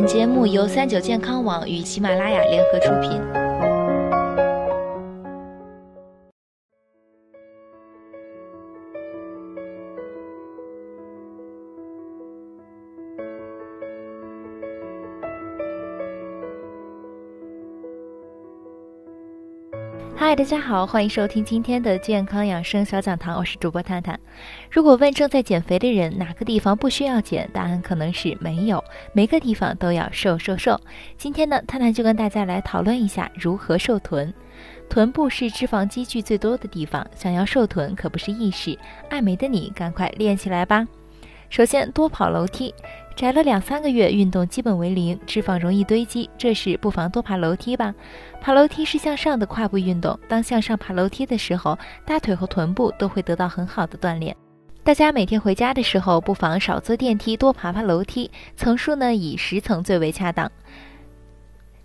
本节目由三九健康网与喜马拉雅联合出品。嗨，大家好，欢迎收听今天的健康养生小讲堂，我是主播探探。如果问正在减肥的人哪个地方不需要减，答案可能是没有，每个地方都要瘦瘦瘦。今天呢，探探就跟大家来讨论一下如何瘦臀。臀部是脂肪积聚最多的地方，想要瘦臀可不是易事。爱美的你，赶快练起来吧！首先，多跑楼梯。宅了两三个月，运动基本为零，脂肪容易堆积，这时不妨多爬楼梯吧。爬楼梯是向上的跨步运动，当向上爬楼梯的时候，大腿和臀部都会得到很好的锻炼。大家每天回家的时候，不妨少坐电梯，多爬爬楼梯，层数呢以十层最为恰当。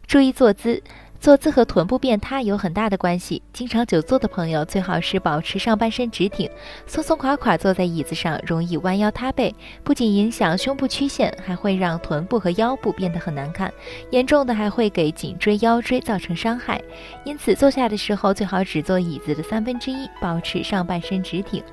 注意坐姿。坐姿和臀部变塌有很大的关系。经常久坐的朋友，最好是保持上半身直挺，松松垮垮坐在椅子上，容易弯腰塌背，不仅影响胸部曲线，还会让臀部和腰部变得很难看，严重的还会给颈椎、腰椎造成伤害。因此，坐下的时候最好只坐椅子的三分之一，保持上半身直挺。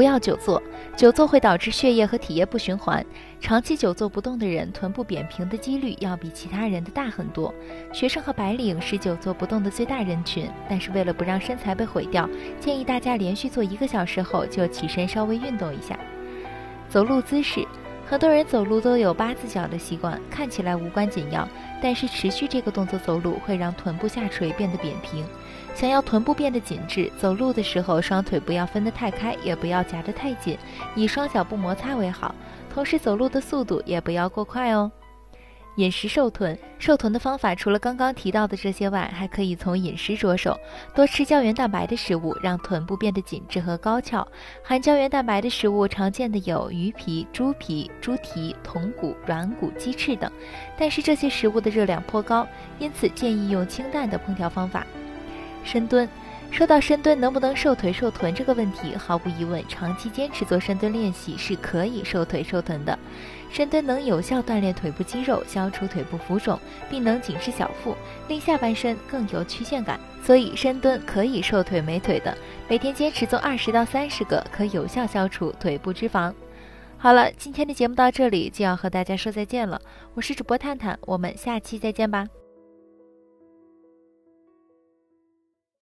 不要久坐，久坐会导致血液和体液不循环。长期久坐不动的人，臀部扁平的几率要比其他人的大很多。学生和白领是久坐不动的最大人群，但是为了不让身材被毁掉，建议大家连续坐一个小时后就起身稍微运动一下。走路姿势。很多人走路都有八字脚的习惯，看起来无关紧要，但是持续这个动作走路会让臀部下垂变得扁平。想要臀部变得紧致，走路的时候双腿不要分得太开，也不要夹得太紧，以双脚不摩擦为好。同时走路的速度也不要过快哦。饮食瘦臀，瘦臀的方法除了刚刚提到的这些外，还可以从饮食着手，多吃胶原蛋白的食物，让臀部变得紧致和高翘。含胶原蛋白的食物常见的有鱼皮、猪皮、猪蹄、筒骨、软骨、鸡翅等，但是这些食物的热量颇高，因此建议用清淡的烹调方法。深蹲。说到深蹲能不能瘦腿瘦臀这个问题，毫无疑问，长期坚持做深蹲练习是可以瘦腿瘦臀的。深蹲能有效锻炼腿部肌肉，消除腿部浮肿，并能紧实小腹，令下半身更有曲线感。所以深蹲可以瘦腿美腿的，每天坚持做二十到三十个，可有效消除腿部脂肪。好了，今天的节目到这里就要和大家说再见了，我是主播探探，我们下期再见吧。